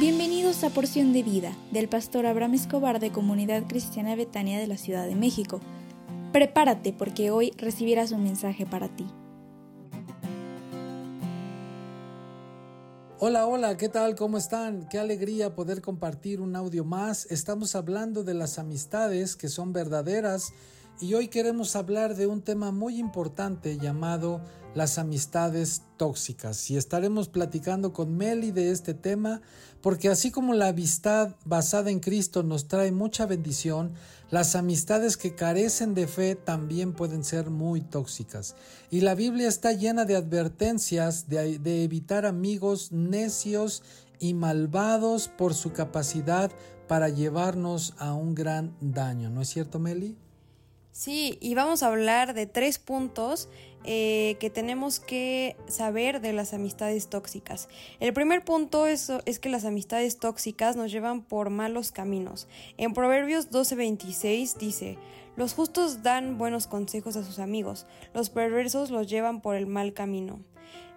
Bienvenidos a Porción de Vida del pastor Abraham Escobar de Comunidad Cristiana Betania de la Ciudad de México. Prepárate porque hoy recibirás un mensaje para ti. Hola, hola, ¿qué tal? ¿Cómo están? Qué alegría poder compartir un audio más. Estamos hablando de las amistades que son verdaderas y hoy queremos hablar de un tema muy importante llamado las amistades tóxicas. Y estaremos platicando con Meli de este tema porque así como la amistad basada en Cristo nos trae mucha bendición, las amistades que carecen de fe también pueden ser muy tóxicas. Y la Biblia está llena de advertencias de, evitar amigos necios y malvados por su capacidad para llevarnos a un gran daño, ¿no es cierto Meli? Sí, y vamos a hablar de tres puntos eh, que tenemos que saber de las amistades tóxicas. El primer punto es, es, que las amistades tóxicas nos llevan por malos caminos. En Proverbios 12:26 dice, los justos dan buenos consejos a sus amigos, los perversos los llevan por el mal camino.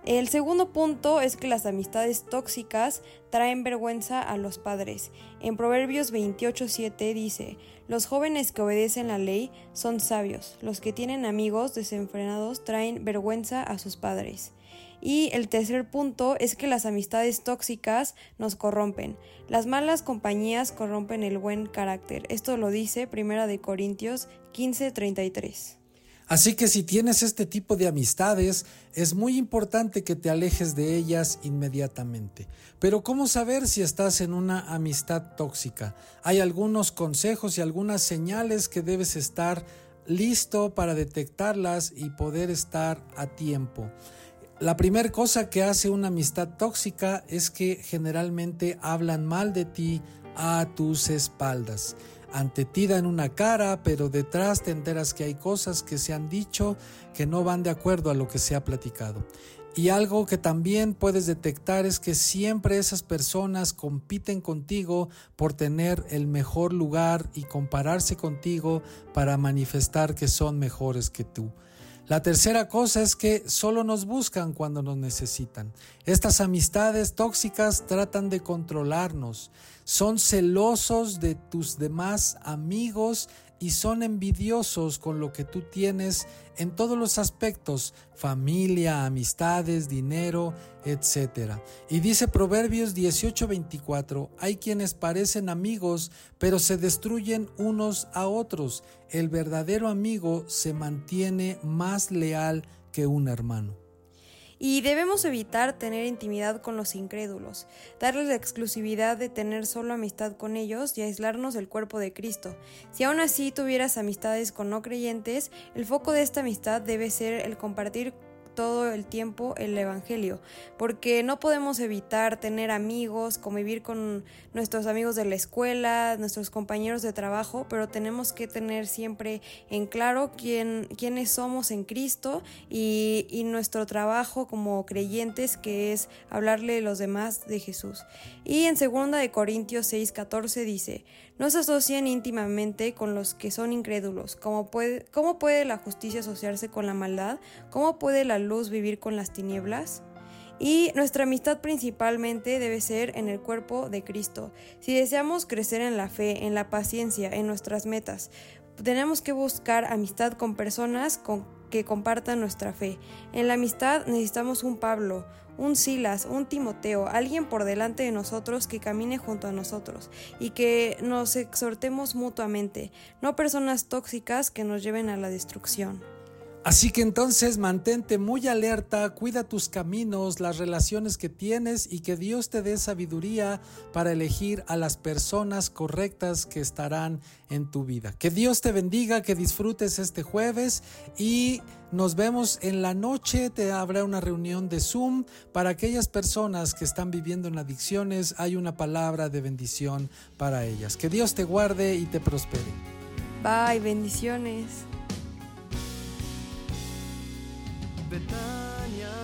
El segundo punto es que las amistades tóxicas traen vergüenza a los padres. En Proverbios 28:7 dice, los jóvenes que obedecen la ley son sabios, los que tienen amigos desenfrenados traen vergüenza a sus padres. Y el tercer punto es que las amistades tóxicas nos corrompen. Las malas compañías corrompen el buen carácter. Esto lo dice Primera de Corintios 15:33. Así que si tienes este tipo de amistades, es muy importante que te alejes de ellas inmediatamente. Pero ¿cómo saber si estás en una amistad tóxica? Hay algunos consejos y algunas señales que debes estar listo para detectarlas y poder estar a tiempo. La primera cosa que hace una amistad tóxica es que generalmente hablan mal de ti a tus espaldas ante ti dan una cara, pero detrás te enteras que hay cosas que se han dicho que no van de acuerdo a lo que se ha platicado. Y algo que también puedes detectar es que siempre esas personas compiten contigo por tener el mejor lugar y compararse contigo para manifestar que son mejores que tú. La tercera cosa es que solo nos buscan cuando nos necesitan. Estas amistades tóxicas tratan de controlarnos, son celosos de tus demás amigos y son envidiosos con lo que tú tienes en todos los aspectos, familia, amistades, dinero, etc. Y dice Proverbios 18:24, hay quienes parecen amigos, pero se destruyen unos a otros. El verdadero amigo se mantiene más leal que un hermano. Y debemos evitar tener intimidad con los incrédulos, darles la exclusividad de tener solo amistad con ellos y aislarnos del cuerpo de Cristo. Si aún así tuvieras amistades con no creyentes, el foco de esta amistad debe ser el compartir todo el tiempo el Evangelio, porque no podemos evitar tener amigos, convivir con nuestros amigos de la escuela, nuestros compañeros de trabajo, pero tenemos que tener siempre en claro quién, quiénes somos en Cristo y, y nuestro trabajo como creyentes, que es hablarle a los demás de Jesús. Y en 2 de Corintios 6:14 dice, no se asocien íntimamente con los que son incrédulos. ¿Cómo puede, ¿Cómo puede la justicia asociarse con la maldad? ¿Cómo puede la luz vivir con las tinieblas? Y nuestra amistad principalmente debe ser en el cuerpo de Cristo. Si deseamos crecer en la fe, en la paciencia, en nuestras metas, tenemos que buscar amistad con personas con que compartan nuestra fe. En la amistad necesitamos un Pablo, un Silas, un Timoteo, alguien por delante de nosotros que camine junto a nosotros y que nos exhortemos mutuamente, no personas tóxicas que nos lleven a la destrucción. Así que entonces mantente muy alerta, cuida tus caminos, las relaciones que tienes y que Dios te dé sabiduría para elegir a las personas correctas que estarán en tu vida. Que Dios te bendiga, que disfrutes este jueves y nos vemos en la noche. Te habrá una reunión de Zoom para aquellas personas que están viviendo en adicciones. Hay una palabra de bendición para ellas. Que Dios te guarde y te prospere. Bye, bendiciones. Betania